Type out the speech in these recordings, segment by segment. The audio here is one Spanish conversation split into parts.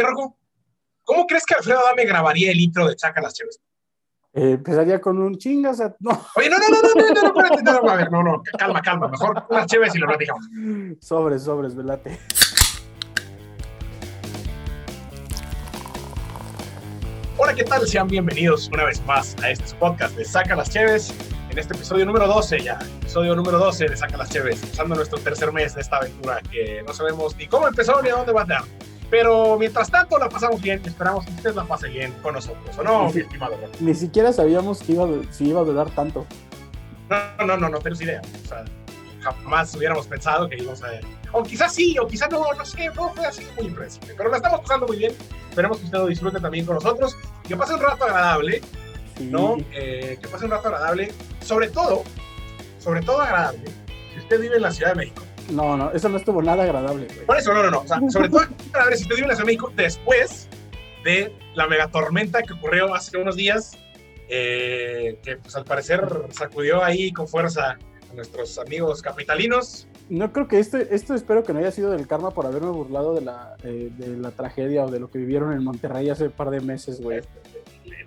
Oye, Rocco, ¿cómo crees que Alfredo Adame grabaría el intro de Saca las Cheves? Eh, empezaría con un chingas. No. Oye, no, no, no, no, no, no, no, no, no, a ver, no, no, calma, calma, mejor unas Cheves y lo platicamos. Sobres, sobres, velate. Hola, ¿qué tal? Sean bienvenidos una vez más a este podcast de Saca las Cheves. En este episodio número 12 ya, episodio número 12 de Saca las Cheves, empezando nuestro tercer mes de esta aventura que no sabemos ni cómo empezó ni a dónde va a dar. Pero mientras tanto la pasamos bien esperamos que usted la pase bien con nosotros, ¿o no, mi estimado? Ni siquiera sabíamos que iba, si iba a durar tanto. No, no, no, no tenemos idea. O sea, jamás hubiéramos pensado que íbamos a... O quizás sí, o quizás no, no sé, no fue así muy impredecible. Pero la estamos pasando muy bien. Esperemos que usted lo disfrute también con nosotros. Que pase un rato agradable, Sí. ¿no? Eh, que pase un rato agradable. Sobre todo, sobre todo agradable, si usted vive en la Ciudad de México. No, no, eso no estuvo nada agradable, güey. Por eso, no, no, no. O sea, sobre todo agradable si usted vive en México después de la megatormenta que ocurrió hace unos días, eh, que pues al parecer sacudió ahí con fuerza a nuestros amigos capitalinos. No creo que esto, esto espero que no haya sido del karma por haberme burlado de la, eh, de la tragedia o de lo que vivieron en Monterrey hace un par de meses, güey.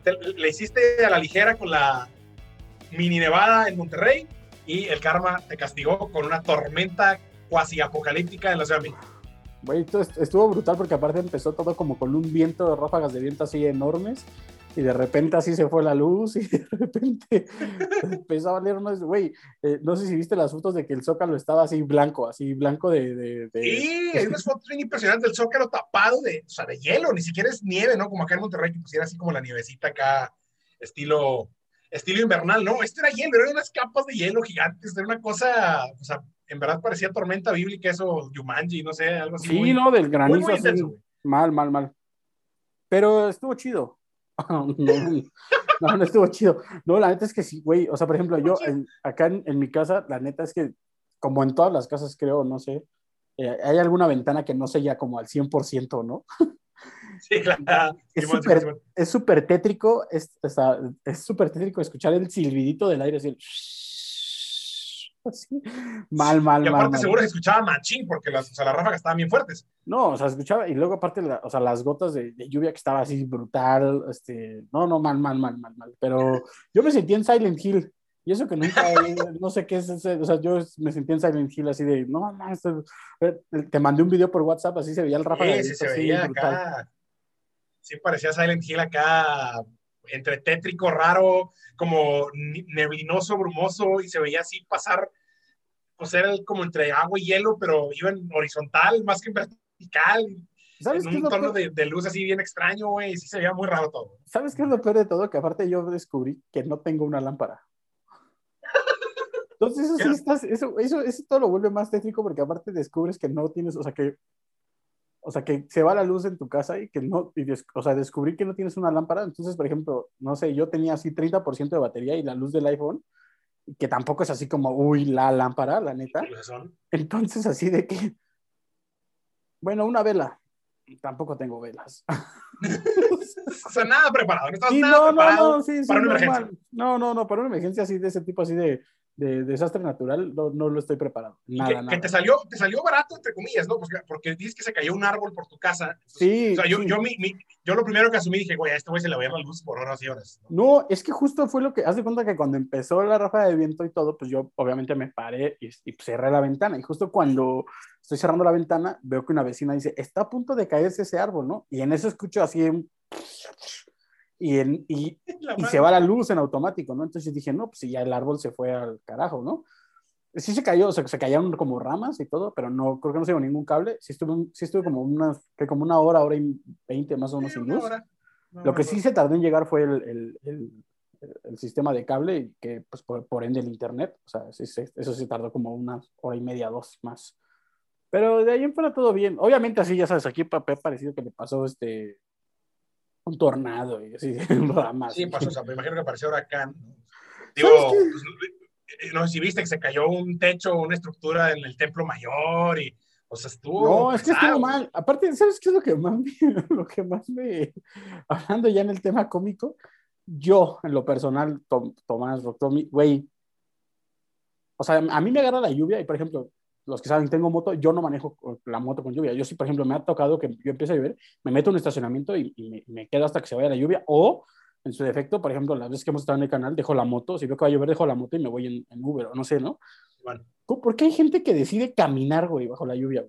Te- le hiciste a la ligera con la mini nevada en Monterrey y el karma te castigó con una tormenta cuasi apocalíptica en la Ciudad de México. Güey, estuvo brutal porque aparte empezó todo como con un viento de ráfagas de viento así enormes y de repente así se fue la luz y de repente empezó a valer más, güey, eh, no sé si viste las fotos de que el zócalo estaba así blanco, así blanco de... de- de- Sí, hay unas fotos bien impresionantes del Zócalo tapado de, o sea, de hielo, ni siquiera es nieve, ¿no? Como acá en Monterrey que pusiera así como la nievecita acá, estilo, estilo invernal, ¿no? Esto era hielo, eran unas capas de hielo gigantes, era una cosa, o sea, en verdad parecía tormenta bíblica eso, Yumanji, no sé, algo así. Sí, muy- no, del muy, granizo muy así, intenso, güey. mal, mal, mal. Pero estuvo chido. no, no, no estuvo chido. No, la neta es que sí, güey. O sea, por ejemplo, yo en- acá en, en mi casa, la neta es que, como en todas las casas, creo, no sé, eh, hay alguna ventana que no sella como al 100%, ¿no? Sí, claro. Es súper- tétrico, es o sea, es súper tétrico escuchar el silbidito del aire así. así. Mal, mal, Y mal. aparte mal. seguro se escuchaba machín, porque las, o sea, las ráfagas estaban bien fuertes. No, o sea, escuchaba, y luego aparte, la- o sea, las gotas de, de lluvia que estaba así brutal, este, no, no, mal, mal, mal, mal, mal, pero yo me sentí en Silent Hill, y eso que nunca, no sé qué es ese, o sea, yo me sentí en Silent Hill así de, no, no, esto- eh, te mandé un video por WhatsApp, así se veía el ráfaga de Sí, sí, se veía brutal. acá. Sí, parecía Silent Hill acá, entre tétrico, raro, como neblinoso, brumoso, y se veía así pasar, pues era como entre agua y hielo, pero iba en horizontal más que en vertical, ¿Sabes en qué, un tono de, de luz así bien extraño, güey, y sí se veía muy raro todo. ¿Sabes qué es lo peor de todo? Que aparte yo descubrí que no tengo una lámpara. Entonces eso sí estás, eso, eso, eso todo lo vuelve más tétrico porque aparte descubres que no tienes, o sea que, o sea que se va la luz en tu casa y que no, y des- o sea, descubrí que no tienes una lámpara. Entonces, por ejemplo, no sé, yo tenía así 30% de batería y la luz del iPhone, que tampoco es así como, uy, la lámpara, la neta. Entonces, así de que, bueno, una vela. Tampoco tengo velas. O sea, nada preparado, no Sí, nada no, no, preparado. no, sí, sí, para una normal. emergencia. No, no, no, para una emergencia así de ese tipo, así de, de desastre natural, no, no lo estoy preparado. Nada, que, nada. que te salió, te salió barato, entre comillas, ¿no? Porque, porque dices que se cayó un árbol por tu casa. Sí, O sea, yo, sí. yo, mi- mi- yo lo primero que asumí dije, güey, a este güey se le va a ir la luz por horas y horas. ¿no? No, es que justo fue lo que, haz de cuenta que cuando empezó la ráfaga de viento y todo, pues yo obviamente me paré y, y cerré la ventana. Y justo cuando estoy cerrando la ventana, veo que una vecina dice, está a punto de caerse ese árbol, ¿no? Y en eso escucho así un... Y, en, y, y se va la luz en automático, ¿no? Entonces dije, no, pues ya el árbol se fue al carajo, ¿no? Sí se cayó, o sea, se cayeron como ramas y todo, pero no, creo que no se llevó ningún cable. Sí estuve, sí estuve como una, que como una hora, hora y veinte más o menos Sí, sin luz. No, Lo que sí se tardó en llegar fue el, el, el, el sistema de cable que, pues, por, por ende el internet. O sea, eso sí tardó como una hora y media, dos más. Pero de ahí en fuera todo bien. Obviamente así, ya sabes, aquí papel parecido que le pasó este un tornado y así, ramas. Sí, pasó, o sea, me imagino que apareció huracán. ¿no? ¿Sabes Digo, pues, eh, no sé si viste que se cayó un techo, una estructura en el templo mayor y, o sea, estuvo. No, es que estuvo mal. Aparte, ¿sabes qué es lo que más me, lo que más me, hablando ya en el tema cómico, yo, en lo personal, Tom- Tomás, Rotomi, güey, o sea, a mí me agarra la lluvia y, por ejemplo, los que saben, tengo moto, yo no manejo la moto con lluvia. Yo sí, por ejemplo, me ha tocado que yo empiece a llover, me meto en un estacionamiento y, me, me, quedo hasta que se vaya la lluvia. O, en su defecto, por ejemplo, las veces que hemos estado en el canal, dejo la moto. Si veo que va a llover, dejo la moto y me voy en, en Uber o no sé, ¿no? Bueno. ¿Por qué hay gente que decide caminar, güey, bajo la lluvia?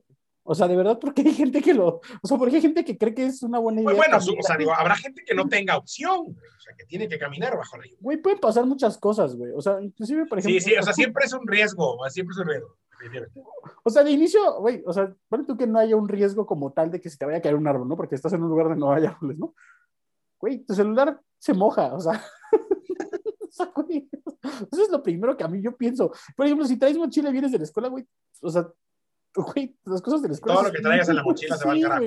O sea, de verdad, ¿por qué hay gente que lo. O sea, ¿por qué hay gente que cree que es una buena idea? bueno, o sea, digo, habrá gente que no tenga opción, o sea, que tiene que caminar bajo la lluvia. Güey, pueden pasar muchas cosas, güey. O sea, inclusive, por ejemplo. Sí, sí, o sea, siempre es un riesgo, siempre es un riesgo. O sea, de inicio, güey, o sea, bueno, tú que no haya un riesgo como tal de que se te vaya a caer un árbol, ¿no? Porque estás en un lugar donde no hay árboles, ¿no? Güey, tu celular se moja, o sea. Eso es lo primero que a mí yo pienso. Por ejemplo, si traes mochila y vienes de la escuela, güey, o sea, güey, las cosas de la escuela. Todo lo que traigas en la mochila se va al carajo.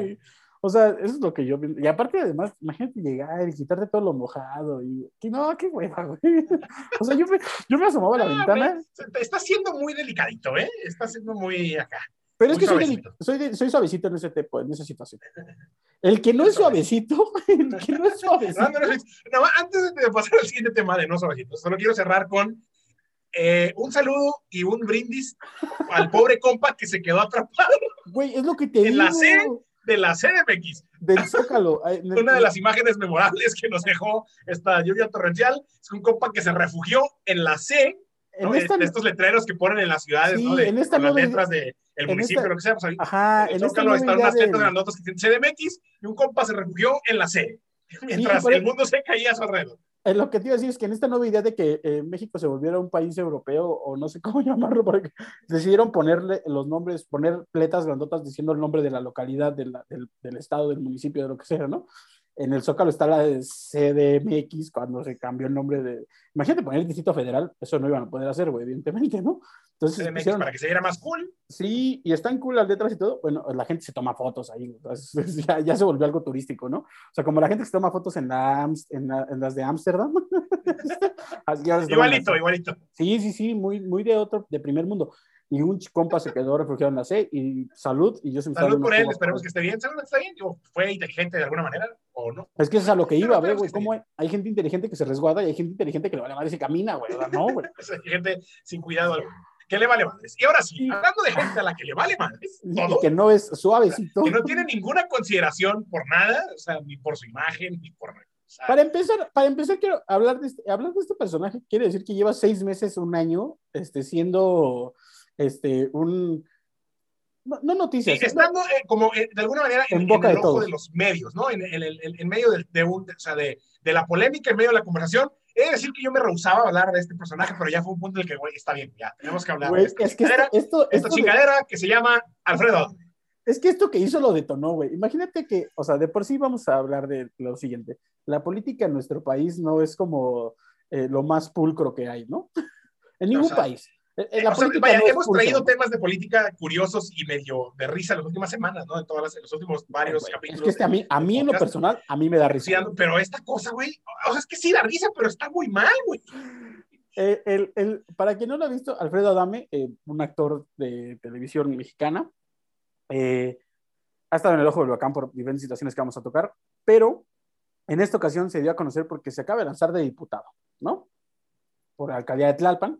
O sea, eso es lo que yo Y aparte, además, imagínate llegar y quitarte todo lo mojado. Y que no, qué hueva, güey. O sea, yo me, yo me asomaba a la ah, ventana. está siendo muy delicadito, ¿eh? Está siendo muy acá. Pero es que soy, soy, soy, suavecito en ese tipo, en esa situación. El que no es suavecito, el que no es suavecito. No, antes de pasar al siguiente tema de no suavecito, solo quiero cerrar con eh, un saludo y un brindis al pobre compa que se quedó atrapado. Güey, es lo que te en digo. la C de la CDMX. Del Zócalo. Una de las imágenes memorables que nos dejó esta lluvia torrencial es un compa que se refugió en la C en estos letreros que ponen en las ciudades, ¿no? De, en las letras del municipio, lo que sea. Pues, Ajá, en Zócalo están unas letras grandotas que tienen CDMX y un compa se refugió en la C, mientras el mundo se caía a su alrededor. Eh, lo que te iba a decir es que en esta nueva idea de que eh, México se volviera un país europeo, o no sé cómo llamarlo, porque decidieron ponerle los nombres, poner pletas grandotas diciendo el nombre de la localidad, del, del estado, del municipio, de lo que sea, ¿no? En el Zócalo está la CDMX cuando se cambió el nombre de. Imagínate poner el Distrito Federal, eso no iban a poder hacer, güey, evidentemente, ¿no? Entonces, CDMX para que se viera más cool. Sí, y están cool las letras y todo. Bueno, la gente se toma fotos ahí, ya, ya, se volvió algo turístico, ¿no? O sea, como la gente que se toma fotos en, la, en, en las de Ámsterdam. igualito, igualito. Sí, sí, sí, muy, muy de otro, de primer mundo y un compa se quedó refugiado en la C y salud y yo se Salud por él, esperemos que esté bien, salud está bien, fue inteligente de alguna manera o no. Es que eso es a lo que iba, güey, güey, cómo hay, gente inteligente que se resguarda y hay gente inteligente que le vale madre y se camina, güey, no, güey. hay gente sin cuidado algo. Que le vale madres. Y ahora sí, hablando de gente a la que le vale madres, todo, que no es suavecito. Que no tiene ninguna consideración por nada, o sea, ni por su imagen, ni por para empezar, para empezar quiero hablar de, este, hablar de este personaje. Quiere decir que lleva seis meses, un año, este, siendo este, un, no, noticias. estando eh, como eh, de alguna manera en, boca el ojo de los medios, ¿no? En, en medio de, de, un, o sea, de, de, la polémica, en medio de la conversación. He de decir que yo me rehusaba a hablar de este personaje, pero ya fue un punto en el que, güey, está bien, ya, tenemos que hablar de esta es que esto, esta chingadera que se llama Alfredo. Es que esto que hizo lo detonó, güey. Imagínate que, o sea, de por sí vamos a hablar de lo siguiente. La política en nuestro país no es como eh, lo más pulcro que hay, ¿no? en ningún país. Eh, eh, hemos traído temas de política curiosos y medio de risa las últimas semanas, ¿no? En, todas los últimos varios capítulos. Es que este a mí, a mí en lo personal, a mí me da risa. pero esta cosa, güey, o sea, es que sí da risa, pero está muy mal, güey. Eh, el, el, para quien no lo ha visto, Alfredo Adame, un actor de televisión mexicana, ha estado en el ojo del huracán por diferentes situaciones que vamos a tocar, pero en esta ocasión se dio a conocer porque se acaba de lanzar de diputado, ¿no? Por la alcaldía de Tlalpan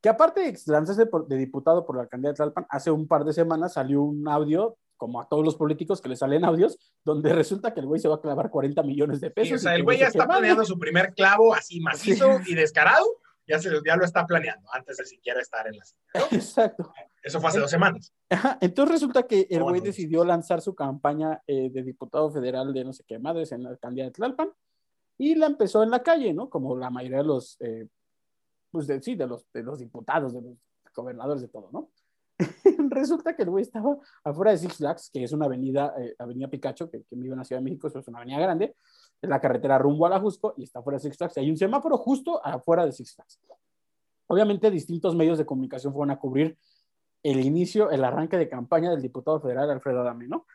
que aparte de lanzarse de diputado por la alcaldía de Tlalpan, hace un par de semanas salió un audio, como a todos los políticos que le salen audios, donde resulta que el güey se va a clavar 40 millones de pesos. o sea, el güey ya está planeando su primer clavo así macizo y descarado, ya, se, ya lo está planeando antes de siquiera estar en la Exacto. Eso fue hace dos semanas. Entonces resulta que el güey decidió lanzar su campaña eh, de diputado federal de no sé qué madres en la alcaldía de Tlalpan y la empezó en la calle, ¿no? Como la mayoría de los eh, pues de, sí, de los, de los diputados, de los gobernadores, de todo, ¿no? Resulta que el güey estaba afuera de Six Flags, que es una avenida, eh, Avenida Picacho, que, que vive en la Ciudad de México, es una avenida grande, es la carretera rumbo a la Jusco y está afuera de Six Flags. Hay un semáforo justo afuera de Six Flags. Obviamente, distintos medios de comunicación fueron a cubrir el inicio, el arranque de campaña del diputado federal Alfredo Adame, ¿no?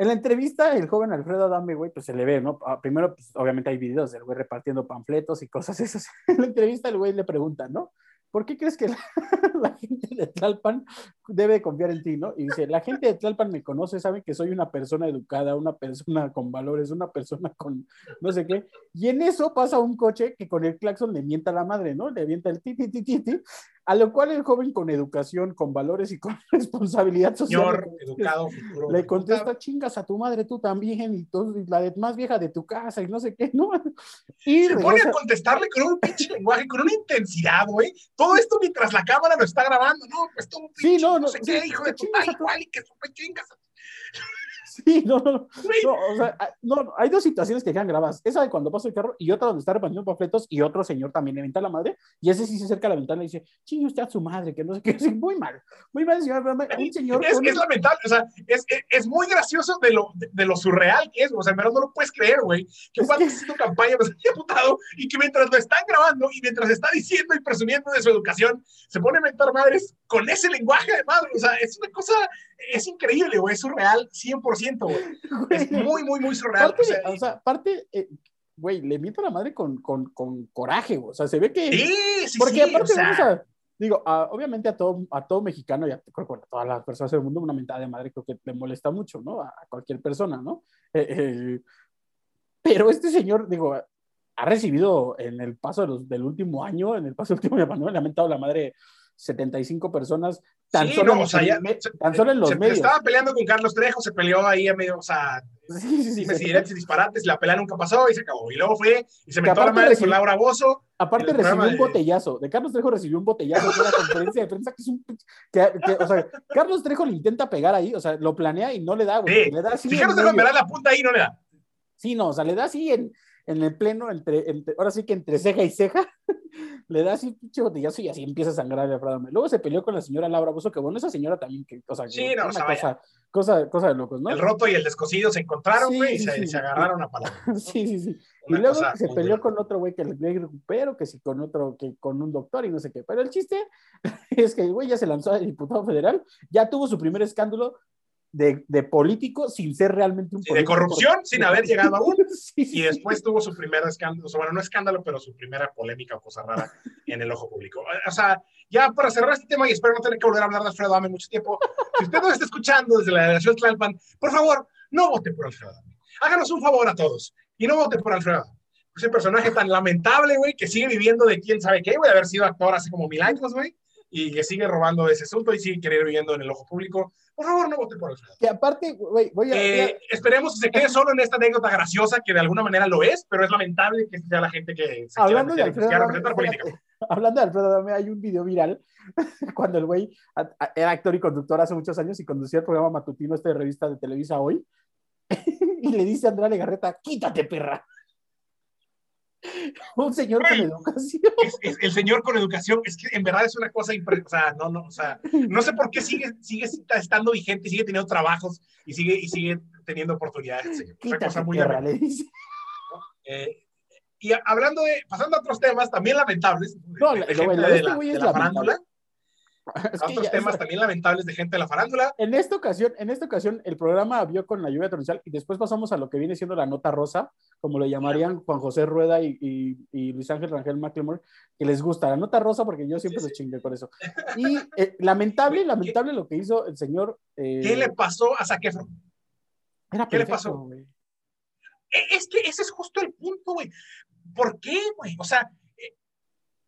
En la entrevista, el joven Alfredo Adame, güey, pues se le ve, ¿no? Ah, primero, pues obviamente hay videos del güey repartiendo panfletos y cosas esas. En la entrevista, el güey le pregunta, ¿no? ¿Por qué crees que la, gente de Tlalpan debe confiar en ti, no? Y dice, la gente de Tlalpan me conoce, sabe que soy una persona educada, una persona con valores, una persona con no sé qué. Y en eso pasa un coche que con el claxon le mienta la madre, ¿no? Le avienta el ti, ti, ti, ti, ti A lo cual el joven con educación, con valores y con responsabilidad social. Señor, le educado, futuro. Le contesta, chingas a tu madre tú también, y, todo, y la de- más vieja de tu casa, y no sé qué, ¿no? Y Se pone a contestarle con un pinche lenguaje, con una intensidad, güey. Todo esto mientras la cámara lo está grabando. No, pues tú, Sí, pinche, no, no, no, sé sí, qué, hijo de tu tu- igual, y que chingas. a- Sí, no, no, no. O sea, ah, no, hay dos situaciones que quedan grabadas. Esa de cuando pasa el carro y otra donde está repartiendo panfletos y otro señor también le venta a la madre y ese sí se acerca a la ventana y dice, chingue usted a su madre, que no sé qué. Sí, muy mal, muy mal, señor. Un señor Es, con- es lamentable, o sea, es, es, es muy gracioso de lo, de, de lo surreal que es, o sea, en verdad no lo puedes creer, güey, que Juan que- haciendo campaña, me sentía putado, y que mientras lo están grabando y mientras está diciendo y presumiendo de su educación, se pone a mentar madres con ese lenguaje de madre, o sea, es una cosa, es increíble, güey, es surreal 100%, güey, es muy, muy, muy surreal, Parte, o sea, o sea, parte, eh, güey, le miento a la madre con, con, con coraje, güey. O sea, se ve que... sí, sí, Porque sí, aparte, o sea, vamos a, digo, a- obviamente a todo, a todo mexicano y a, creo que a todas las personas del mundo una mentada de madre creo que le molesta mucho, ¿no? A, a cualquier persona, ¿no? Eh, eh, pero este señor, digo, ha recibido en el paso de los- del último año, en el paso del último año, le ha mentado la madre 75 personas, tan, Sí, solo, no, en, o sea, ya- me- tan solo en los se, medios. estaba peleando con Carlos Trejo, se peleó ahí a medio, o sea, Sí, sí, sí, dime se- si diretes y disparates, la pelea nunca pasó y se acabó. Y luego fue y se metió a la madre recibió- con Laura Bozo. Aparte recibió un de- botellazo. De Carlos Trejo recibió un botellazo en una conferencia de prensa que es un... Que, que, o sea, Carlos Trejo le intenta pegar ahí, o sea, lo planea y no le da, güey. Sí, Le da así Si Carlos Trejo me da la punta ahí, no le da. Sí, no, o sea, le da así en, en el pleno, entre, entre- ahora sí que entre ceja y ceja, le da así un pinche botellazo y así empieza a sangrar el Adame. Luego se peleó con la señora Laura Bozo, que bueno, esa señora también, que, o sea, que Sí, no, una o sea, cosa, cosa, cosa de locos, ¿no? El roto y el descosido se encontraron, Sí, güey, y se, sí. se agarraron a palabras. sí, sí, sí. Y luego se peleó con otro güey que le recupero, que sí con otro, que con un doctor y no sé qué. Pero el chiste es que el güey ya se lanzó a diputado federal, ya tuvo su primer escándalo de, de político sin ser realmente un Sí, de político. corrupción, sin haber llegado aún. Sí, sí, Y después tuvo su primer escándalo, bueno, no escándalo, pero su primera polémica o cosa rara en el ojo público. O sea, ya para cerrar este tema y espero no tener que volver a hablar de Alfredo Adame mucho tiempo, si usted nos está escuchando desde la delegación Tlalpan, por favor, no vote por Alfredo Adame. Háganos un favor a todos y no vote por Alfredo Adame. Ese personaje tan lamentable, güey, que sigue viviendo de quién sabe qué, güey, de haber sido actor hace como mil años, güey, y que sigue robando de ese asunto y sigue queriendo viviendo en el ojo público. Por favor, no vote por Alfredo. Que aparte, güey, voy a... Eh, esperemos que se quede solo en esta anécdota graciosa, que de alguna manera lo es, pero es lamentable que sea la gente que se hablando de quiera, que Alfredo quiera representar política. hablando de Alfredo Adame, hay un video viral cuando el güey era actor y conductor hace muchos años y conducía el programa matutino este de revista de Televisa Hoy y le dice a Andrea Legarreta, quítate perra. Un señor con educación. Es, es- el señor con educación, es que en verdad es una cosa impre- o no, no, o sea, no sé por qué sigue, sigue estando vigente, sigue teniendo trabajos y sigue, y sigue teniendo oportunidades. Una cosa muy lamentable. le dice. Eh, y hablando de, pasando a otros temas también lamentables, No, de, la- de lo- lo de este la, de farándula, Es a que otros temas es- también lamentables de gente de la farándula. En esta ocasión, en esta ocasión, el programa vio con la lluvia torrencial y después pasamos a lo que viene siendo la nota rosa, como lo llamarían Juan José Rueda y, y- y Luis Ángel Rangel McLemore, que les gusta la nota rosa porque yo siempre Sí, los chingué con eso. Y eh, lamentable, lamentable lo que hizo el señor. eh, ¿Qué le pasó a era qué le pasó? E- Es que ese es justo el punto, güey. ¿Por qué, güey? O sea,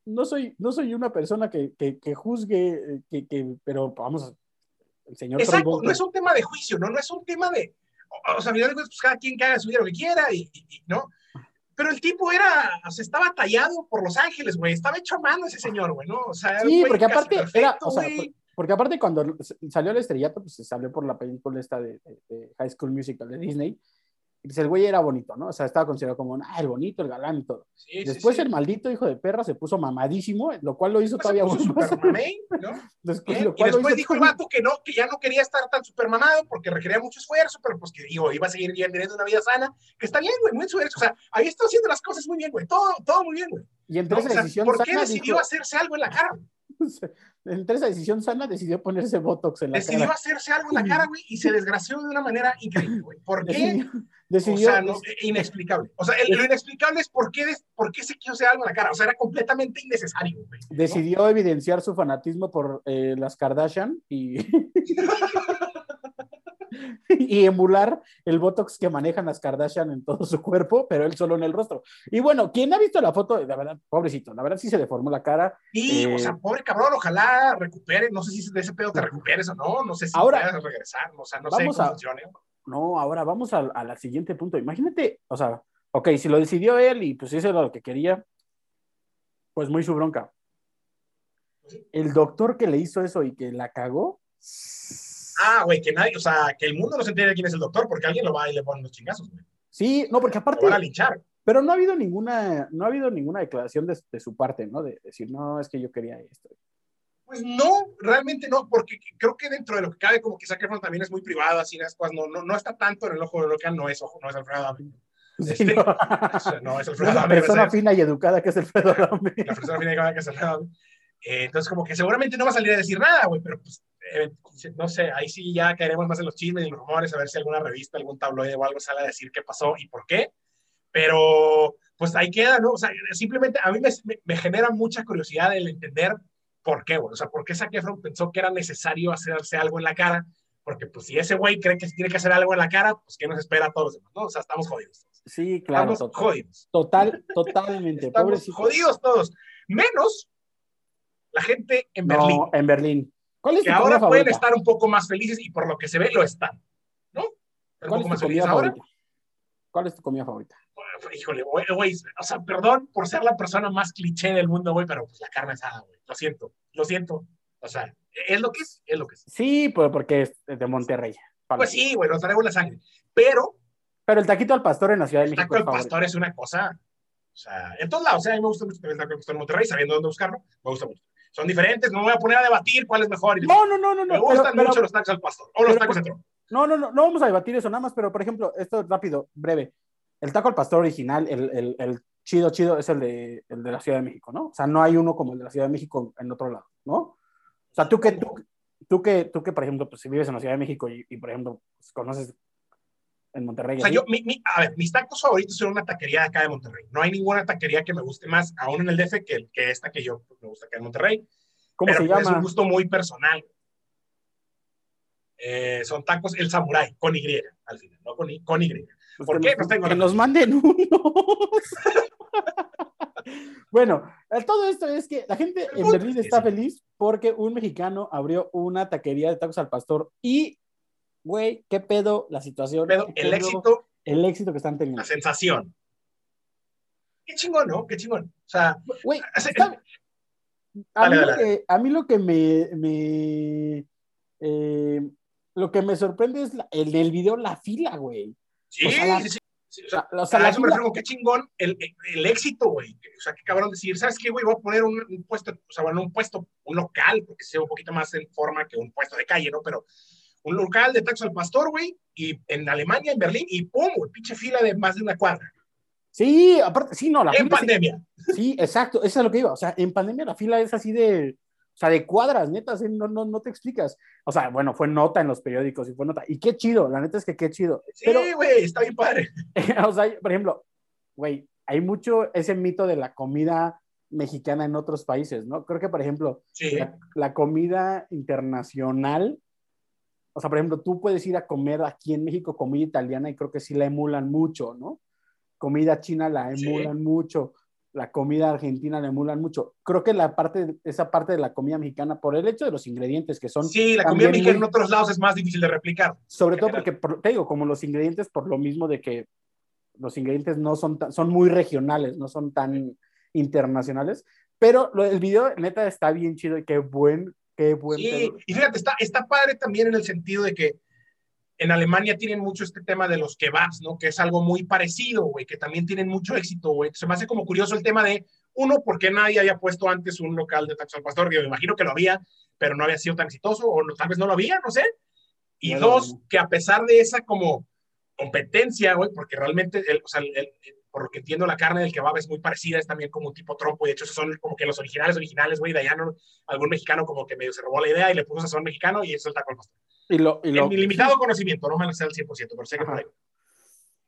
No soy, no soy una persona que, que, que juzgue, eh, que, que- pero vamos, el señor exacto, Travolta- no es un tema de juicio, ¿no? No es un tema de. O, o sea, a final de cuentas, pues cada quien que haga su vida lo que quiera, y, y- ¿no? Pero el tipo era, o sea, estaba tallado por Los Ángeles, güey. Estaba hecho a mano ese señor, güey, ¿no? O sea, Sí, güey porque aparte perfecto, era, o sea, porque aparte cuando salió el estrellato, pues se salió por la película esta de, de- de High School Musical de Disney, pues el güey era bonito, ¿no? O sea, estaba considerado como, ah, el bonito, el galán y todo. Sí, Después sí. el maldito hijo de perra se puso mamadísimo, lo cual lo hizo Después se todavía puso mamey, ¿no? Después, lo Y lo después hizo dijo el todavía- vato que no, que ya no quería estar tan super mamado porque requería mucho esfuerzo, pero pues que digo, iba a seguir teniendo una vida sana, que está bien, güey, muy derecho. O sea, ahí está haciendo las cosas muy bien, güey. Todo, todo muy bien, güey. Y entre ¿no? esa O sea, decisión ¿Por qué decidió dijo- hacerse algo en la cara? entre esa decisión sana decidió ponerse Botox en la Decidió cara. hacerse algo en la cara, güey, y se desgració de una manera increíble, güey. ¿Por qué? Decidió, O decidió- sea, no, inexplicable. O sea, el- lo inexplicable es por qué, des- por qué se quiso hacer algo en la cara. O sea, era completamente innecesario, güey. ¿no? decidió evidenciar su fanatismo por eh, las Kardashian y y emular el Botox que manejan las Kardashian en todo su cuerpo, pero él solo en el rostro. Y bueno, quien ha visto la foto, la verdad, pobrecito, la verdad sí se deformó la cara. Y, o Eh, sea, pobre cabrón, ojalá recupere. No sé si de ese pedo te recuperes o no. No sé si Ahora, puedas regresar. O sea, no sé cómo a- funcione. No, ahora vamos al, al siguiente punto. Imagínate, o sea, ok, si lo decidió él y pues era lo que quería, pues muy su bronca. El doctor que le hizo eso y que la cagó, Ah, güey, que nadie, o sea, que el mundo no se entere quién es el doctor porque alguien lo va y le pone los chingazos, güey. sí, no, porque Lo aparte, van a linchar. pero no ha habido ninguna, no ha habido ninguna declaración de, de su parte, ¿no? De decir, no, es que yo quería esto. Pues no, realmente no, porque creo que dentro de lo que cabe, como que Zac Efron también es muy privado, así las cosas, no, no, no está tanto en el ojo de lo que no es ojo, no es Alfredo Adame. Sí, Este, no. o sea, no es Alfredo Adame. persona fina y educada que es Alfredo Adame. la persona fina que va a que es Alfredo Adame. Eh, entonces, como que seguramente no va a salir a decir nada, güey, pero pues, eh, no sé, ahí sí ya caeremos más en los chismes y los rumores, a ver si alguna revista, algún tabloide o algo sale a decir qué pasó y por qué. Pero, pues ahí queda, ¿no? O sea, simplemente a mí me, me- me genera mucha curiosidad el entender por qué, güey. O sea, por qué Zac Efron pensó que era necesario hacerse algo en la cara. Porque, pues, si ese güey cree que tiene que hacer algo en la cara, pues, ¿qué nos espera a todos los demás, no? O sea, estamos jodidos. Sí, claro, Estamos total, jodidos. total, totalmente. Estamos pobrecito. jodidos todos. Menos la gente en Berlín. No, en Berlín. ¿Cuál es que tu ahora comida pueden favorita? estar un poco más felices y por lo que se ve lo están, ¿no? Están un ¿Cuál poco es tu más comida felices ahora. favorita? ¿Cuál es tu comida favorita? Híjole, güey, güey, o sea, perdón por ser la persona más cliché del mundo, güey, pero pues la carne asada, güey. Lo siento, lo siento. O sea, es lo que es, es lo que es. Sí, pues porque es de Monterrey. Pues sí, güey, lo traigo la sangre. Pero Pero el taquito al pastor en la Ciudad de el México taco es del favorito. pastor es una cosa, o sea, en todos lados, o sea, a mí me gusta mucho el taco del pastor en Monterrey, sabiendo dónde buscarlo, me gusta mucho. Son diferentes, no me voy a poner a debatir cuál es mejor. No, no, no, no, me gustan pero- pero- mucho los tacos al pastor, o los pero- tacos de no, no, no, no vamos a debatir eso nada más, pero por ejemplo, esto rápido, breve. El taco al pastor original, el, el- el chido, chido, es el de, el de la Ciudad de México, ¿no? O sea, no hay uno como el de la Ciudad de México en otro lado, ¿no? O sea, tú que, tú, tú que, tú que por ejemplo, pues si vives en la Ciudad de México y, y, por ejemplo, pues, conoces en Monterrey. O sea, así, yo, mi, mi- a ver, mis tacos favoritos son una taquería de acá de Monterrey. No hay ninguna taquería que me guste más, aún en el DF, que, que esta que yo pues, me gusta acá en Monterrey. ¿Cómo pero se pues, es llama? un gusto muy personal. Eh, son tacos El Samurai, con Y, al final, no con Y. Con y. Pues ¿Por que qué? nos- No tengo que nos manden unos. bueno, todo esto es que la gente El en Berlín está feliz porque un mexicano abrió una taquería de tacos al pastor y, güey, qué pedo la situación. Pero qué el pedo éxito, El éxito que están teniendo. la sensación. Qué chingón, ¿no? Qué chingón. O sea, Güey, a, mí lo que, a mí lo que me, me eh, lo que me sorprende es la- el del video la fila, güey. Sí, O sea, la- sí, sí. O sea, O sea, a la eso me refiero qué chingón el, el, el éxito, güey. O sea, qué cabrón decir, ¿sabes qué, güey? Voy a poner un, un puesto, o sea, bueno, un puesto, un local, porque sea un poquito más en forma que un puesto de calle, ¿no? Pero un local de tacos al pastor, güey, y en Alemania, en Berlín, y pum, güey, pinche fila de más de una cuadra. Sí, aparte, sí, no, la En pandemia. Sí, exacto, eso es lo que iba. O sea, en pandemia la fila es así de, sea, de cuadras, neta, así, no, no, no te explicas. O sea, bueno, fue nota en los periódicos y fue nota. Y qué chido, la neta es que qué chido. Sí, güey, está bien padre. o sea, por ejemplo, güey, hay mucho ese mito de la comida mexicana en otros países, ¿no? Creo que, por ejemplo, Sí. la, la comida internacional, o sea, por ejemplo, tú puedes ir a comer aquí en México comida italiana y creo que sí la emulan mucho, ¿no? Comida china la Sí. emulan mucho, la comida argentina la emulan mucho. Creo que la parte, esa parte de la comida mexicana, por el hecho de los ingredientes que son, Sí, la comida mexicana en muy- otros lados es más difícil de replicar. sobre todo general. porque, por- te digo, como los ingredientes, por lo mismo de que los ingredientes no son tan, son muy regionales, no son tan internacionales, pero lo, el video neta está bien chido y qué buen, qué buen Sí, pedo. y fíjate, está, está padre también en el sentido de que en Alemania tienen mucho este tema de los kebabs, ¿no? Que es algo muy parecido, güey, que también tienen mucho éxito, güey. Se me hace como curioso el tema de, uno, ¿por qué nadie había puesto antes un local de tacos al pastor? Yo me imagino que lo había, pero no había sido tan exitoso, o no- tal vez no lo había, no sé. Y dos, que a pesar de esa como competencia, güey, porque realmente, el- o sea, el- el- por lo que entiendo, la carne del kebab es muy parecida, es también como un tipo trompo, y de hecho son como que los originales, originales, güey, de allá no, algún mexicano como que medio se robó la idea y le puso sazón mexicano y eso es el taco al pastor. Y lo, y lo- En mi limitado conocimiento, no me lo sé al 100%, pero sé que por ahí.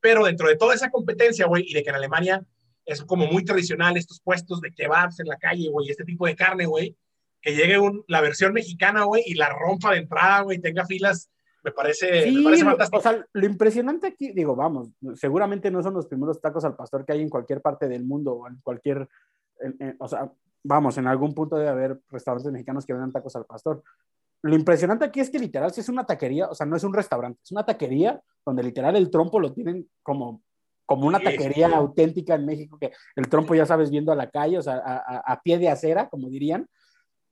Pero dentro de toda esa competencia, güey, y de que en Alemania es como muy tradicional estos puestos de kebabs en la calle, güey, este tipo de carne, güey, que llegue un, la versión mexicana, güey, y la rompa de entrada, güey, tenga filas Me parece, me parece fantástico. O sea, lo impresionante aquí, digo, vamos, seguramente no son los primeros tacos al pastor que hay en cualquier parte del mundo o en cualquier, o sea, vamos, en algún punto debe haber restaurantes mexicanos que vendan tacos al pastor. Lo impresionante aquí es que literal si es una taquería, o sea, no es un restaurante, es una taquería donde literal el trompo lo tienen como, como una taquería auténtica en México, que el trompo ya sabes viendo a la calle, o sea, a, a pie de acera, como dirían.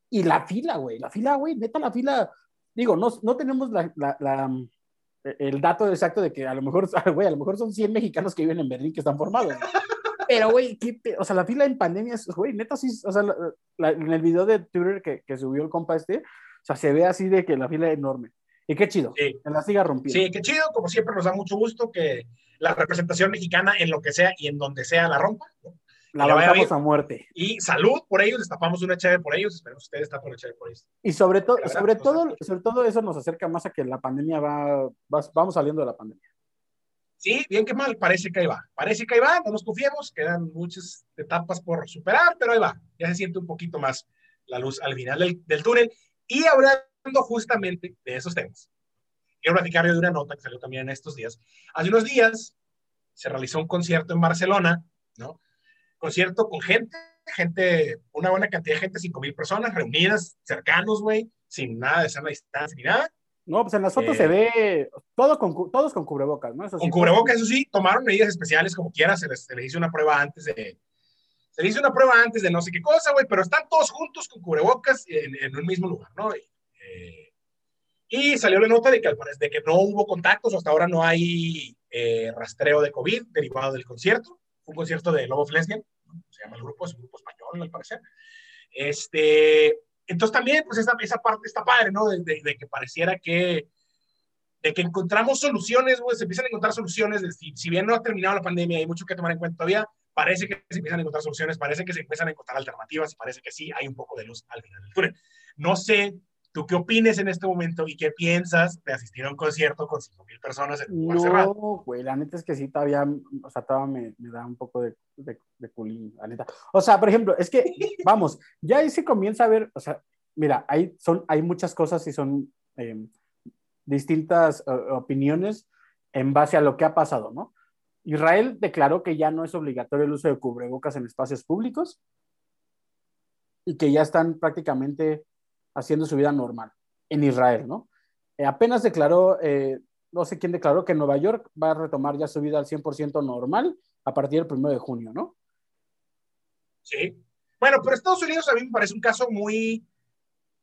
Y la fila, güey, la fila, güey, neta la fila, digo, no, no tenemos la, la, el dato exacto de que a lo mejor, güey, a lo mejor son 100 mexicanos que viven en Berlín que están formados. Pero, güey, o sea, la fila en pandemia, güey, neta, sí, o sea, en el video de Twitter que, que, subió el compa este, o sea, se ve así de que la fila es enorme. Y qué chido, sí. que la siga rompiendo. Sí, qué chido, como siempre nos da mucho gusto que la representación mexicana en lo que sea y en donde sea la rompa. ¿no? La bancamos a muerte. Y salud por ellos, destapamos una chévere por ellos, esperemos ustedes tapen una chévere por ellos. Y sobre, todo sobre, todo, sobre todo eso nos acerca más a que la pandemia va, vamos saliendo de la pandemia. Sí, bien que mal, parece que ahí va. Parece que ahí va, no nos confiemos, quedan muchas etapas por superar, pero ahí va. Ya se siente un poquito más la luz al final del, del túnel. Y hablando justamente de esos temas, quiero platicar de una nota que salió también en estos días. Hace unos días se realizó un concierto en Barcelona, ¿no? concierto con gente, gente, una buena cantidad de gente, cinco mil personas reunidas, cercanos, güey, sin nada de sana distancia ni nada. No, pues en las fotos se eh, ve todo con, todos con cubrebocas, ¿no? Eso con cubrebocas, eso sí, tomaron medidas especiales como quiera, se les, se les hizo una prueba antes de, se les hizo una prueba antes de no sé qué cosa, güey, pero están todos juntos con cubrebocas en, en un mismo lugar, ¿no? Y, eh, y salió la nota de que, de que no hubo contactos, hasta ahora no hay eh, rastreo de COVID derivado del concierto. Un concierto de Lobo Lesbian se llama el grupo, es un grupo español al parecer. Este, entonces también, pues esa, esa parte está padre, ¿no? De, de, que pareciera que, de que encontramos soluciones, güey, se empiezan a encontrar soluciones, si, si, bien no ha terminado la pandemia, hay mucho que tomar en cuenta todavía, parece que se empiezan a encontrar soluciones, parece que se empiezan a encontrar alternativas y parece que sí, hay un poco de luz al final del túnel. No sé ¿Tú qué opines en este momento y qué piensas de asistir a un concierto con 5 mil personas en un lugar no, cerrado? güey, la neta es que sí, todavía, o sea, todavía me, me da un poco de, de, de, culín, la neta. O sea, por ejemplo, es que, vamos, ya ahí se comienza a ver, o sea, mira, hay, son, hay muchas cosas y son eh, distintas uh, opiniones en base a lo que ha pasado, ¿no? Israel declaró que ya no es obligatorio el uso de cubrebocas en espacios públicos y que ya están prácticamente haciendo su vida normal en Israel, ¿no? Eh, apenas declaró, eh, no sé quién declaró que Nueva York va a retomar ya su vida al 100% normal a partir del 1 de junio, ¿no? Sí. Bueno, pero Estados Unidos a mí me parece un caso muy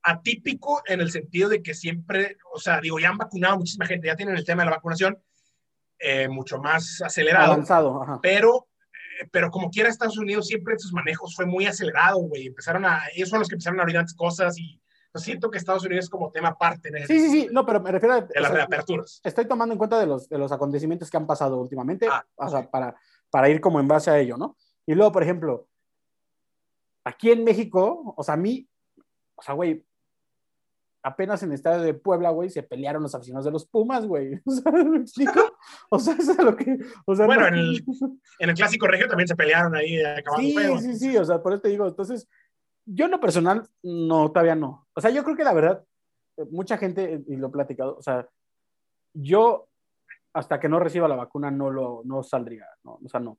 atípico en el sentido de que siempre, o sea, digo, ya han vacunado muchísima gente, ya tienen el tema de la vacunación eh, mucho más acelerado. Avanzado, ajá. Pero pero como quiera Estados Unidos siempre en sus manejos fue muy acelerado, güey. Empezaron a, ellos son los que empezaron a abrir antes cosas y siento que Estados Unidos es como tema aparte. Sí, sí, sí, no, pero me refiero a... De las reaperturas. Estoy tomando en cuenta de los, de los acontecimientos que han pasado últimamente, ah, o sea, para, para ir como en base a ello, ¿no? Y luego, por ejemplo, aquí en México, o sea, a mí, o sea, güey, apenas en el estadio de Puebla, güey, se pelearon los aficionados de los Pumas, güey. O sea, ¿me explico? O sea, eso es lo que... O sea, bueno, no... en, el, en, el, Clásico Regio también se pelearon ahí acabando Sí, sí, sí, o sea, por eso te digo, entonces, yo en lo personal, no, todavía no. O sea, yo creo que la verdad, mucha gente, y lo he platicado, o sea, yo hasta que no reciba la vacuna no lo no saldría, no, o sea, no.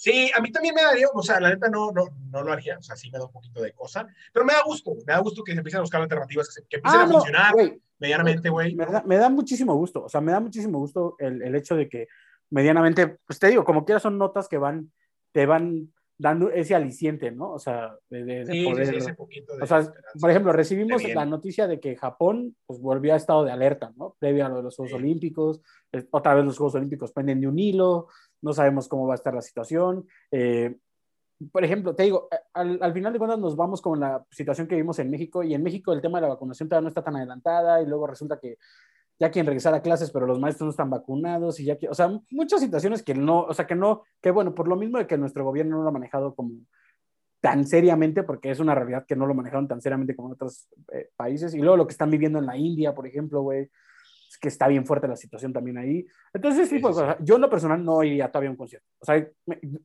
Sí, a mí también me daría, o sea, la neta no, no, no lo haría, o sea, sí me da un poquito de cosa, pero me da gusto, me da gusto que se empiecen a buscar alternativas, que, se, que empiecen ah, a no, funcionar wey, medianamente, güey. Me, me, da muchísimo gusto, o sea, me da muchísimo gusto el, el hecho de que medianamente, pues te digo, como quiera son notas que van, te van dando ese aliciente, ¿no? O sea, de, de, sí, poder... Sí, sí, ese poquito de o sea, por ejemplo, recibimos la noticia de que Japón pues, volvió a estado de alerta, ¿no? Previo a lo de los Juegos sí. Olímpicos, otra vez los Juegos Olímpicos penden de un hilo, no sabemos cómo va a estar la situación. Eh, por ejemplo, te digo, al, al, final de cuentas nos vamos con la situación que vimos en México y en México el tema de la vacunación todavía no está tan adelantada y luego resulta que ya quieren regresar a clases, pero los maestros no están vacunados y ya que, o sea, muchas situaciones que no, o sea, que no, que bueno, por lo mismo de que nuestro gobierno no lo ha manejado como tan seriamente, porque es una realidad que no lo manejaron tan seriamente como en otros eh, países, y luego lo que están viviendo en la India, por ejemplo, güey, es que está bien fuerte la situación también ahí. Entonces, sí, pues, o sea, yo en lo personal no iría todavía a un concierto. O sea,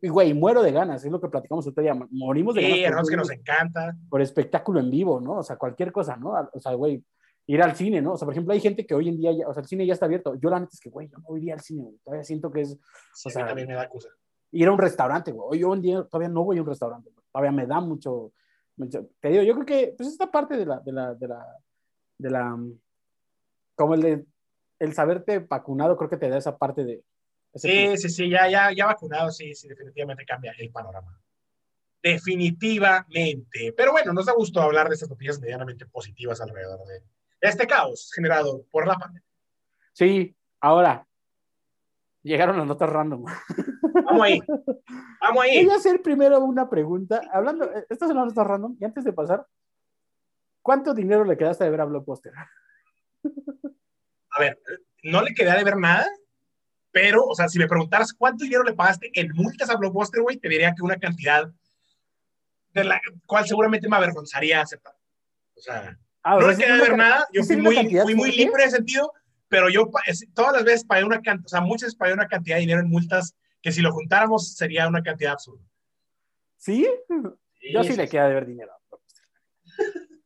güey, muero de ganas, es lo que platicamos otro día, morimos de sí, ganas. Sí, es que nos encanta. Por espectáculo en vivo, ¿no? O sea, cualquier cosa, ¿no? O sea, güey, ir al cine, ¿no? O sea, por ejemplo, hay gente que hoy en día, ya, o sea, el cine ya está abierto. Yo la neta es que, güey, yo no iría al cine, güey. Todavía siento que es, o sea, también me da cosa. Ir a un restaurante, güey. Yo hoy en día todavía no voy a un restaurante, güey. Todavía me da mucho, mucho, Te digo, yo creo que, pues, esta parte de la, de la, de la, de la, como el de, el saberte vacunado, creo que te da esa parte de... Sí, sí, sí, ya, ya, ya vacunado, sí, sí, definitivamente cambia el panorama. Definitivamente. Pero bueno, nos da gusto hablar de estas noticias medianamente positivas alrededor de este caos generado por la pandemia. Sí, ahora, llegaron las notas random. Vamos ahí. Vamos ahí. Voy a hacer primero una pregunta. Hablando, estas son las notas random, y antes de pasar, ¿cuánto dinero le quedaste de ver a Blockbuster? A ver, no le quedé de ver nada, pero, o sea, si me preguntaras cuánto dinero le pagaste en multas a Blockbuster, güey, te diría que una cantidad de la cual seguramente me avergonzaría aceptar. O sea, ah, no le quedé de ver nada, yo fui muy, fui muy libre en ese sentido, pero yo todas las veces pagué una cantidad, o sea, muchas veces pagué una cantidad de dinero en multas que si lo juntáramos sería una cantidad absurda. ¿Sí? yo sí, le queda de ver dinero.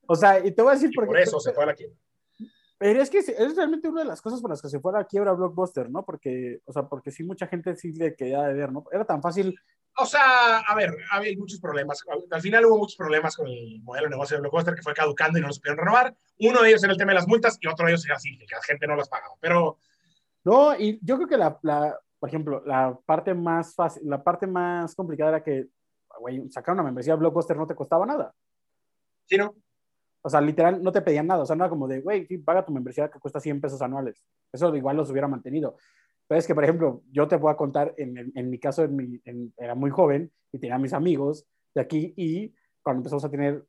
O sea, y te voy a decir por, por eso se fue a la quiebra. Pero es que es realmente una de las cosas por las que se fue a la quiebra Blockbuster, ¿no? Porque, o sea, porque sí, mucha gente sí le queda de ver, ¿no? Era tan fácil. O sea, a ver, había muchos problemas. Al final hubo muchos problemas con el modelo de negocio de Blockbuster que fue caducando y no los pudieron renovar. Uno de ellos era el tema de las multas y otro de ellos era así, que la gente no las pagaba. Pero. No, y yo creo que la, la por ejemplo, la parte más fácil, la parte más complicada era que, güey, sacar una membresía de Blockbuster no te costaba nada. Sí, ¿no? O sea, literal, no te pedían nada. O sea, no era como de, güey, sí, paga tu membresía que cuesta 100 pesos anuales. Eso igual los hubiera mantenido. Pero es que, por ejemplo, yo te a contar, en, en mi caso, en mi, era muy joven y tenía mis amigos de aquí y cuando empezamos a tener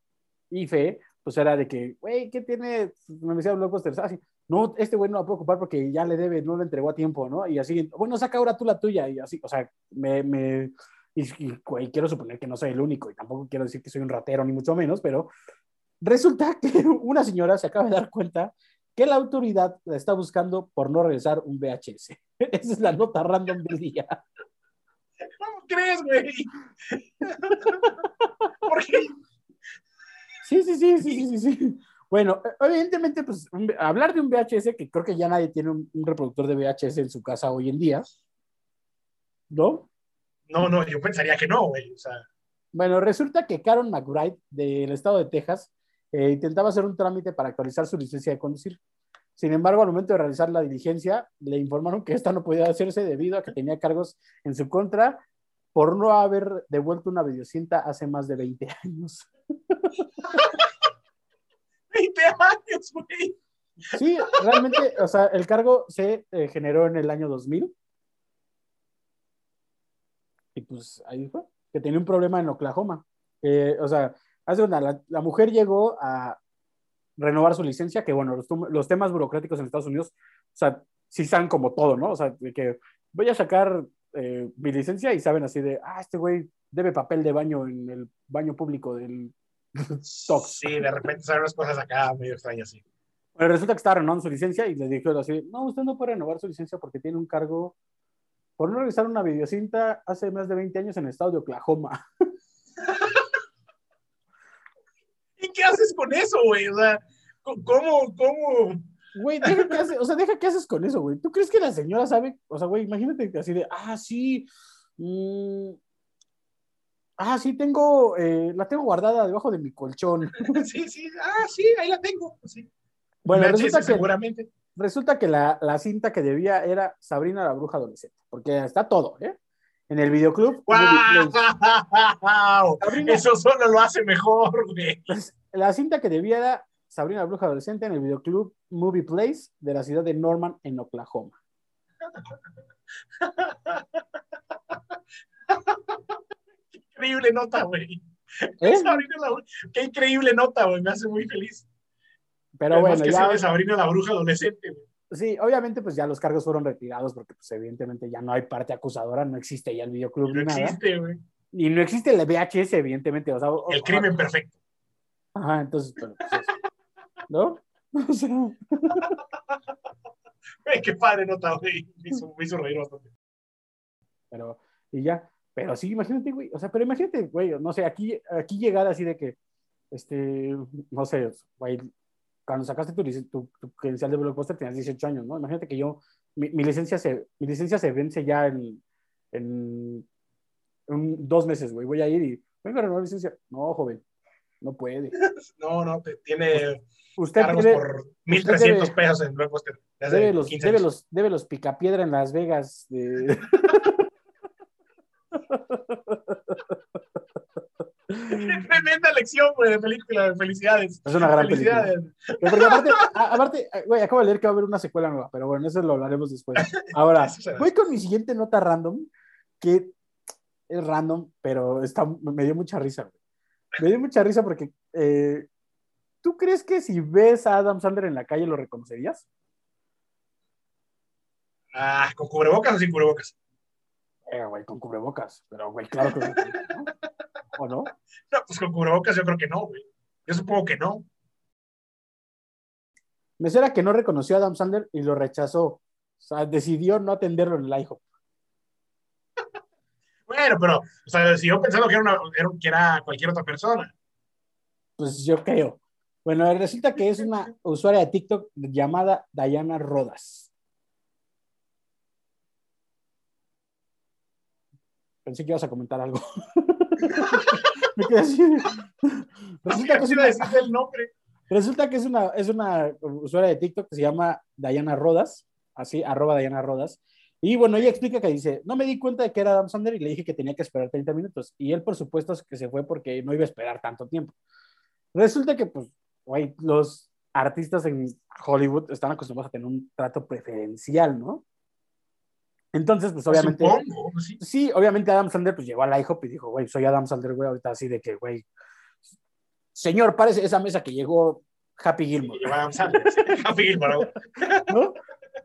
IFE, pues era de que, güey, ¿qué tiene membresía de Blockbuster? Así, no, este güey no la puedo ocupar porque ya le debe, no le entregó a tiempo, ¿no? Y así, bueno, saca ahora tú la tuya y así, o sea, me, me y, y, güey, quiero suponer que no soy el único y tampoco quiero decir que soy un ratero ni mucho menos, pero Resulta que una señora se acaba de dar cuenta que la autoridad la está buscando por no regresar un VHS. Esa es la nota random del día. ¿Cómo crees, güey? ¿Por qué? Sí, sí, sí, sí, sí, sí. Bueno, evidentemente, pues hablar de un VHS, que creo que ya nadie tiene un, reproductor de VHS en su casa hoy en día, ¿no? No, no, yo pensaría que no, güey. O sea... Bueno, resulta que Karen McBride, del estado de Texas, eh, intentaba hacer un trámite para actualizar su licencia de conducir. Sin embargo, al momento de realizar la diligencia, le informaron que esta no podía hacerse debido a que tenía cargos en su contra por no haber devuelto una videocinta hace más de 20 años. 20 años, güey. Sí, realmente, o sea, el cargo se eh, generó en el año 2000. Y pues ahí fue, que tenía un problema en Oklahoma. Eh, o sea, Hace una, la, mujer llegó a renovar su licencia, que bueno, los, temas burocráticos en Estados Unidos, o sea, sí saben como todo, ¿no? O sea, de que voy a sacar eh, mi licencia y saben así de, ah, este güey debe papel de baño en el baño público del TOX. Sí, de repente saben unas cosas acá medio extrañas, sí. Bueno, resulta que estaba renovando su licencia y le dijeron así, no, usted no puede renovar su licencia porque tiene un cargo por no realizar una videocinta hace más de 20 años en el estado de Oklahoma. ¿Y qué haces con eso, güey? O sea, ¿cómo, cómo? Güey, deja que haces, o sea, deja que haces con eso, güey. ¿Tú crees que la señora sabe? O sea, güey, imagínate así de, ah, sí, mm, ah, sí, tengo, eh, la tengo guardada debajo de mi colchón. Sí, sí, ah, sí, ahí la tengo. Sí. Bueno, resulta que, seguramente. Resulta que la, la, cinta que debía era Sabrina la bruja adolescente, porque está todo, ¿eh? en el videoclub. ¡Wow! Eso solo lo hace mejor, güey. La cinta que debía era Sabrina la Bruja Adolescente en el videoclub Movie Place de la ciudad de Norman, en Oklahoma. Qué increíble nota, güey. ¿Eh? Qué increíble nota, güey. Me hace muy feliz. Pero bueno, que ya... Sabrina la Bruja Adolescente, güey. Sí, obviamente pues ya los cargos fueron retirados porque pues evidentemente ya no hay parte acusadora, no existe ya el videoclub no existe, güey. Y no existe el VHS, evidentemente. O sea, el crimen perfecto. Ajá, entonces, pues, ¿no? O sea... qué padre nota, güey. Me hizo, me hizo reír bastante. Pero, y ya, pero sí, imagínate, güey, o sea, pero imagínate, güey, no sé, aquí, aquí llegar así de que, este, no sé, güey, cuando sacaste tu, tu, tu, credencial de blockbuster tenías 18 años, ¿no? Imagínate que yo, mi, mi licencia, se, mi licencia se vence ya en, en, en dos meses, güey. Voy a ir y, venga, renovar licencia. No, joven, no puede. No, no, tiene Usted cargos debe, por 1.300 pesos en hace debe los, 15 debe, los, debe los picapiedra en Las Vegas. De... Tremenda lección, güey, de película. Felicidades. Es una gran película. Felicidades. Porque aparte, a- aparte, güey, acabo de leer que va a haber una secuela nueva, pero bueno, eso lo hablaremos después. Ahora, voy con mi siguiente nota random, que es random, pero está, me dio mucha risa, güey. Me dio mucha risa porque, eh, ¿tú crees que si ves a Adam Sandler en la calle lo reconocerías? Ah, ¿con cubrebocas o sin cubrebocas? Eh, güey, con cubrebocas, pero, güey, claro que ¿no? ¿O no? No, pues con cubrebocas yo creo que no, güey. Yo supongo que no. Mesera que no reconoció a Adam Sandler y lo rechazó. O sea, decidió no atenderlo en el IHOP. Bueno, pero, o sea, siguió pensando que era, una, que era cualquier otra persona. Pues yo creo. Bueno, resulta que es una usuaria de TikTok llamada Diana Rodas. Pensé que ibas a comentar algo. Me quedé así. Resulta que es una, el nombre. resulta que es una, es una usuaria de TikTok que se llama Diana Rodas, así, arroba Diana Rodas. Y bueno, ella explica que dice, no me di cuenta de que era Adam Sandler y le dije que tenía que esperar 30 minutos. Y él, por supuesto, es que se fue porque no iba a esperar tanto tiempo. Resulta que, pues, güey, los artistas en Hollywood están acostumbrados a tener un trato preferencial, ¿no? Entonces, pues, obviamente, Supongo, sí. sí, obviamente Adam Sandler, pues, llegó al IHOP y dijo, güey, soy Adam Sandler, güey, ahorita así de que, güey, señor, parece esa mesa que llegó Happy Gilmore. Llevaba Adam Sandler, sí. Happy Gilmore, ¿no?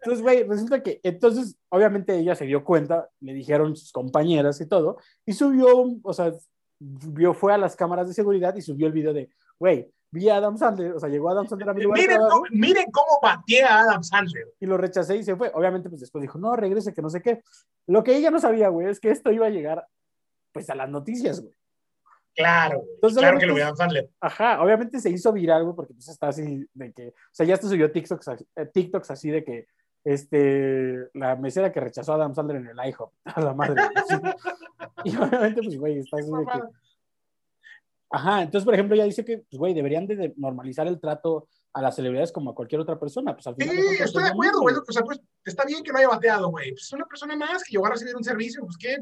Entonces, güey, resulta que, entonces, obviamente ella se dio cuenta, le dijeron sus compañeras y todo, y subió, o sea, vio, fue a las cámaras de seguridad y subió el video de, güey, vi a Adam Sandler, o sea, llegó Adam Sandler a mi lugar Miren, cómo- miren cómo batea a Adam Sandler. y lo rechacé y se fue. Obviamente, pues después dijo, no, regrese, que no sé qué. Lo que ella no sabía, güey, es que esto iba a llegar, pues, a las noticias, güey. Claro, güey. Entonces, claro que lo Adam Sandler. Ajá, obviamente se hizo viral, güey, porque pues está así de que, o sea, ya hasta subió TikToks, eh, TikToks así de que, este, la mesera que rechazó a Adam Sandler en el IHOP, a la madre. sí. Y obviamente, pues, güey, está así de que, ajá, entonces, por ejemplo, ella dice que, pues, güey, deberían de normalizar el trato a las celebridades como a cualquier otra persona, pues al Sí, final. estoy es de acuerdo, güey. O sea, pues está bien que no haya bateado, güey. Pues es una persona más que llegó a recibir un servicio, pues qué.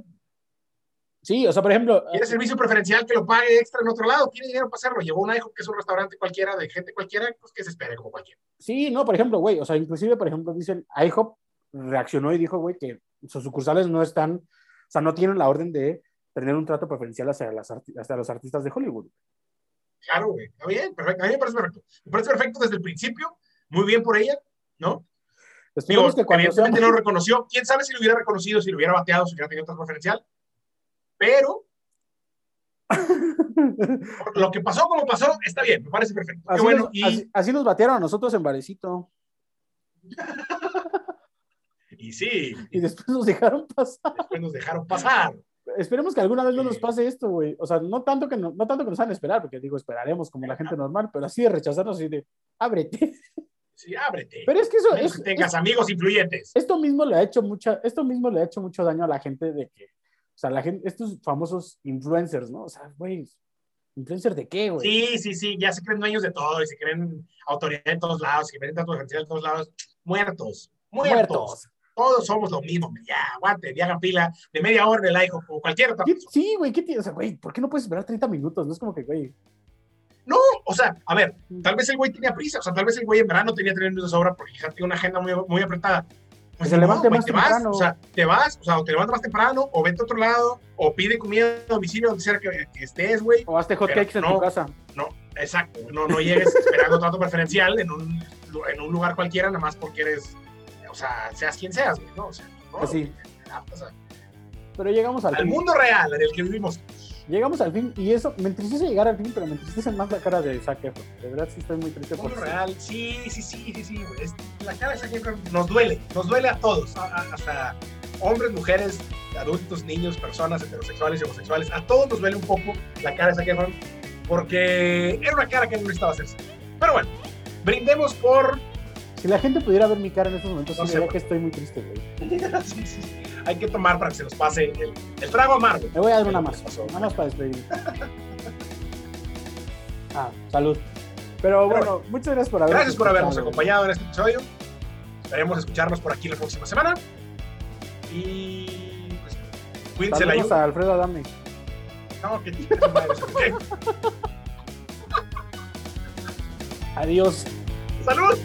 Sí, o sea, por ejemplo, Quiere servicio preferencial que lo pague extra en otro lado, tiene dinero para hacerlo. Llevó un IHOP que es un restaurante cualquiera, de gente cualquiera, pues que se espere como cualquiera. Sí, no, por ejemplo, güey, o sea, inclusive, por ejemplo, dicen, IHOP reaccionó y dijo, güey, que sus sucursales no están, o sea, no tienen la orden de tener un trato preferencial hacia, las arti- hacia los artistas de Hollywood. Claro, güey. Está bien, perfecto. A mí me parece perfecto. Me parece perfecto desde el principio. Muy bien por ella, ¿no? Digo, que cuando evidentemente seamos- no lo reconoció. Quién sabe si lo hubiera reconocido, si lo hubiera bateado, si hubiera tenido trato preferencial. Pero lo que pasó como pasó, está bien, me parece perfecto. Qué así, bueno. nos, Y, así- así nos batearon a nosotros en Varecito y sí, y después nos dejaron pasar. después nos dejaron pasar. Esperemos que alguna vez no nos pase esto, güey. O sea, no tanto que no, no tanto que nos hagan esperar, porque digo, esperaremos como la gente normal, pero así de rechazarnos, así de, ábrete. Sí, ábrete. Pero es que eso es, tengas amigos influyentes. esto mismo le ha hecho mucha, esto mismo le ha hecho mucho daño a la gente de que, sea, la gente, estos famosos influencers, ¿no? O sea, güey, ¿influencer de qué, güey? Sí, sí, sí, ya se creen dueños de todo y se creen autoridad en todos lados, se creen tanto en todos lados. Muertos, muertos. Muertos. Todos somos lo mismo, ya, aguante, ya hagan pila de media hora en el IHOP o cualquier otra ¿Qué- persona. Sí, güey, ¿qué? O sea, güey, ¿por qué no puedes esperar 30 minutos? No es como que, güey. No, o sea, a ver, tal vez el güey tenía prisa, o sea, tal vez el güey en verano tenía 30 minutos de sobra porque ya tiene una agenda muy, muy apretada. Pues se ni levante más te vas, temprano. o sea, te vas, o sea, o te levantas más temprano, o vete a otro lado, o pide comida a domicilio donde sea que, que estés, güey. O hazte hot Pero cakes en no. tu casa. No, exacto, no, no llegues esperando trato preferencial en un, en un lugar cualquiera, nada más porque eres, o sea, seas quien seas, güey, ¿no? O sea, no, Así. o sea, Pero llegamos al mundo real en el que vivimos. Llegamos al fin. Y eso, me entristece llegar al fin, pero me entristece más la cara de Zac Efron. De verdad, sí estoy muy triste por real, sí, sí, sí, sí, sí. Es- La cara de Zac Efron nos duele, nos duele a todos, a- a- hasta hombres, mujeres, adultos, niños, personas heterosexuales y homosexuales, a todos nos duele un poco la cara de Zac Efron, porque era una cara que no necesitaba hacerse. Pero bueno, brindemos por. Si la gente pudiera ver mi cara en estos momentos, No sí sé, que estoy muy triste, güey. Sí, sí, sí. Hay que tomar para que se nos pase el, el trago amargo. Me voy a dar una más, nada más para despedir. Ah, salud. Pero bueno, muchas gracias por habernos Gracias por habernos acompañado en este episodio. Esperemos escucharnos por aquí la próxima semana. Y pues, cuídense la lluvia. a Alfredo Adame. No, que. Adiós. ¡Salud!